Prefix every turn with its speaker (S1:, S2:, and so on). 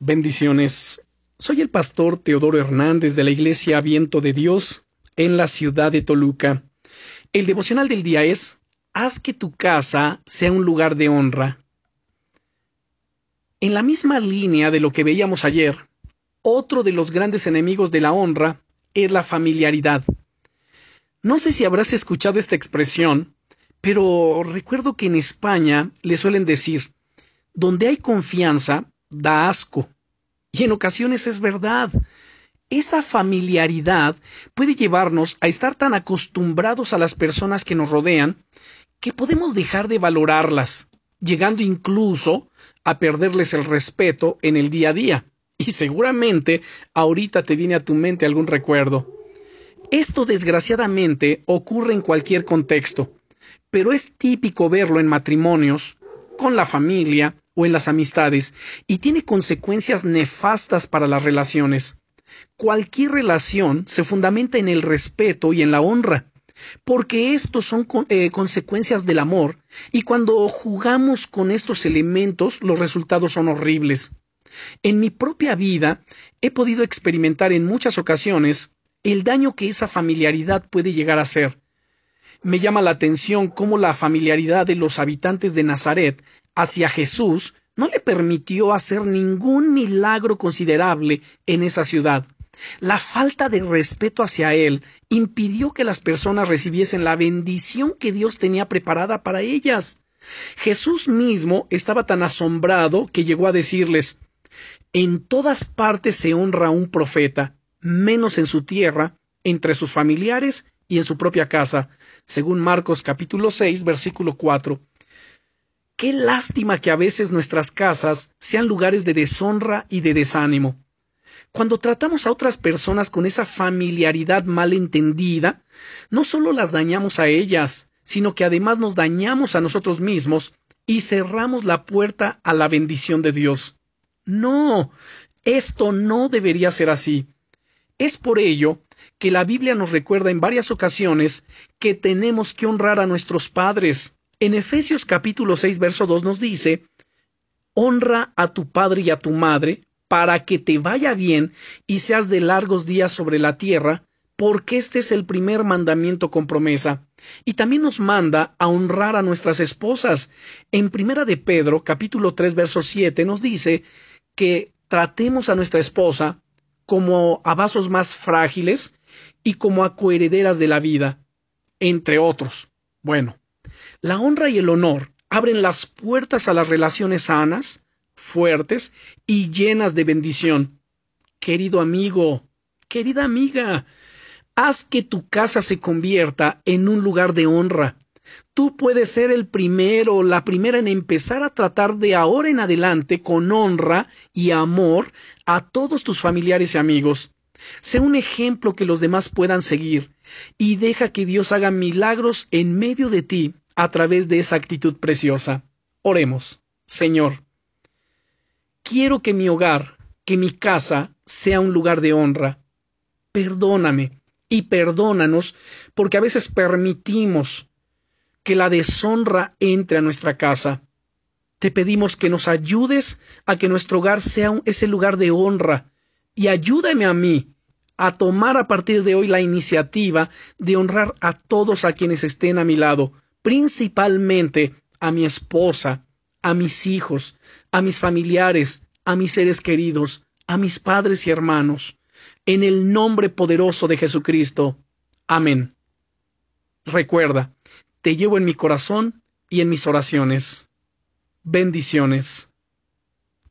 S1: Bendiciones. Soy el pastor Teodoro Hernández de la Iglesia Viento de Dios en la ciudad de Toluca. El devocional del día es Haz que tu casa sea un lugar de honra. En la misma línea de lo que veíamos ayer, otro de los grandes enemigos de la honra es la familiaridad. No sé si habrás escuchado esta expresión, pero recuerdo que en España le suelen decir, donde hay confianza, da asco. Y en ocasiones es verdad. Esa familiaridad puede llevarnos a estar tan acostumbrados a las personas que nos rodean que podemos dejar de valorarlas, llegando incluso a perderles el respeto en el día a día. Y seguramente ahorita te viene a tu mente algún recuerdo. Esto desgraciadamente ocurre en cualquier contexto, pero es típico verlo en matrimonios, con la familia o en las amistades y tiene consecuencias nefastas para las relaciones. Cualquier relación se fundamenta en el respeto y en la honra, porque estos son eh, consecuencias del amor, y cuando jugamos con estos elementos los resultados son horribles. En mi propia vida he podido experimentar en muchas ocasiones el daño que esa familiaridad puede llegar a ser. Me llama la atención cómo la familiaridad de los habitantes de Nazaret hacia Jesús no le permitió hacer ningún milagro considerable en esa ciudad. La falta de respeto hacia él impidió que las personas recibiesen la bendición que Dios tenía preparada para ellas. Jesús mismo estaba tan asombrado que llegó a decirles En todas partes se honra a un profeta, menos en su tierra, entre sus familiares y en su propia casa, según Marcos capítulo 6, versículo 4. Qué lástima que a veces nuestras casas sean lugares de deshonra y de desánimo. Cuando tratamos a otras personas con esa familiaridad mal entendida, no solo las dañamos a ellas, sino que además nos dañamos a nosotros mismos y cerramos la puerta a la bendición de Dios. No, esto no debería ser así. Es por ello que la Biblia nos recuerda en varias ocasiones que tenemos que honrar a nuestros padres, en Efesios capítulo 6, verso 2 nos dice, Honra a tu padre y a tu madre, para que te vaya bien y seas de largos días sobre la tierra, porque este es el primer mandamiento con promesa. Y también nos manda a honrar a nuestras esposas. En Primera de Pedro, capítulo 3, verso 7, nos dice que tratemos a nuestra esposa como a vasos más frágiles y como a coherederas de la vida, entre otros. Bueno, la honra y el honor abren las puertas a las relaciones sanas, fuertes y llenas de bendición. Querido amigo, querida amiga, haz que tu casa se convierta en un lugar de honra. Tú puedes ser el primero, la primera en empezar a tratar de ahora en adelante con honra y amor a todos tus familiares y amigos. Sé un ejemplo que los demás puedan seguir y deja que Dios haga milagros en medio de ti a través de esa actitud preciosa. Oremos. Señor, quiero que mi hogar, que mi casa sea un lugar de honra. Perdóname y perdónanos porque a veces permitimos que la deshonra entre a nuestra casa. Te pedimos que nos ayudes a que nuestro hogar sea ese lugar de honra y ayúdame a mí a tomar a partir de hoy la iniciativa de honrar a todos a quienes estén a mi lado, principalmente a mi esposa, a mis hijos, a mis familiares, a mis seres queridos, a mis padres y hermanos, en el nombre poderoso de Jesucristo. Amén. Recuerda, te llevo en mi corazón y en mis oraciones. Bendiciones.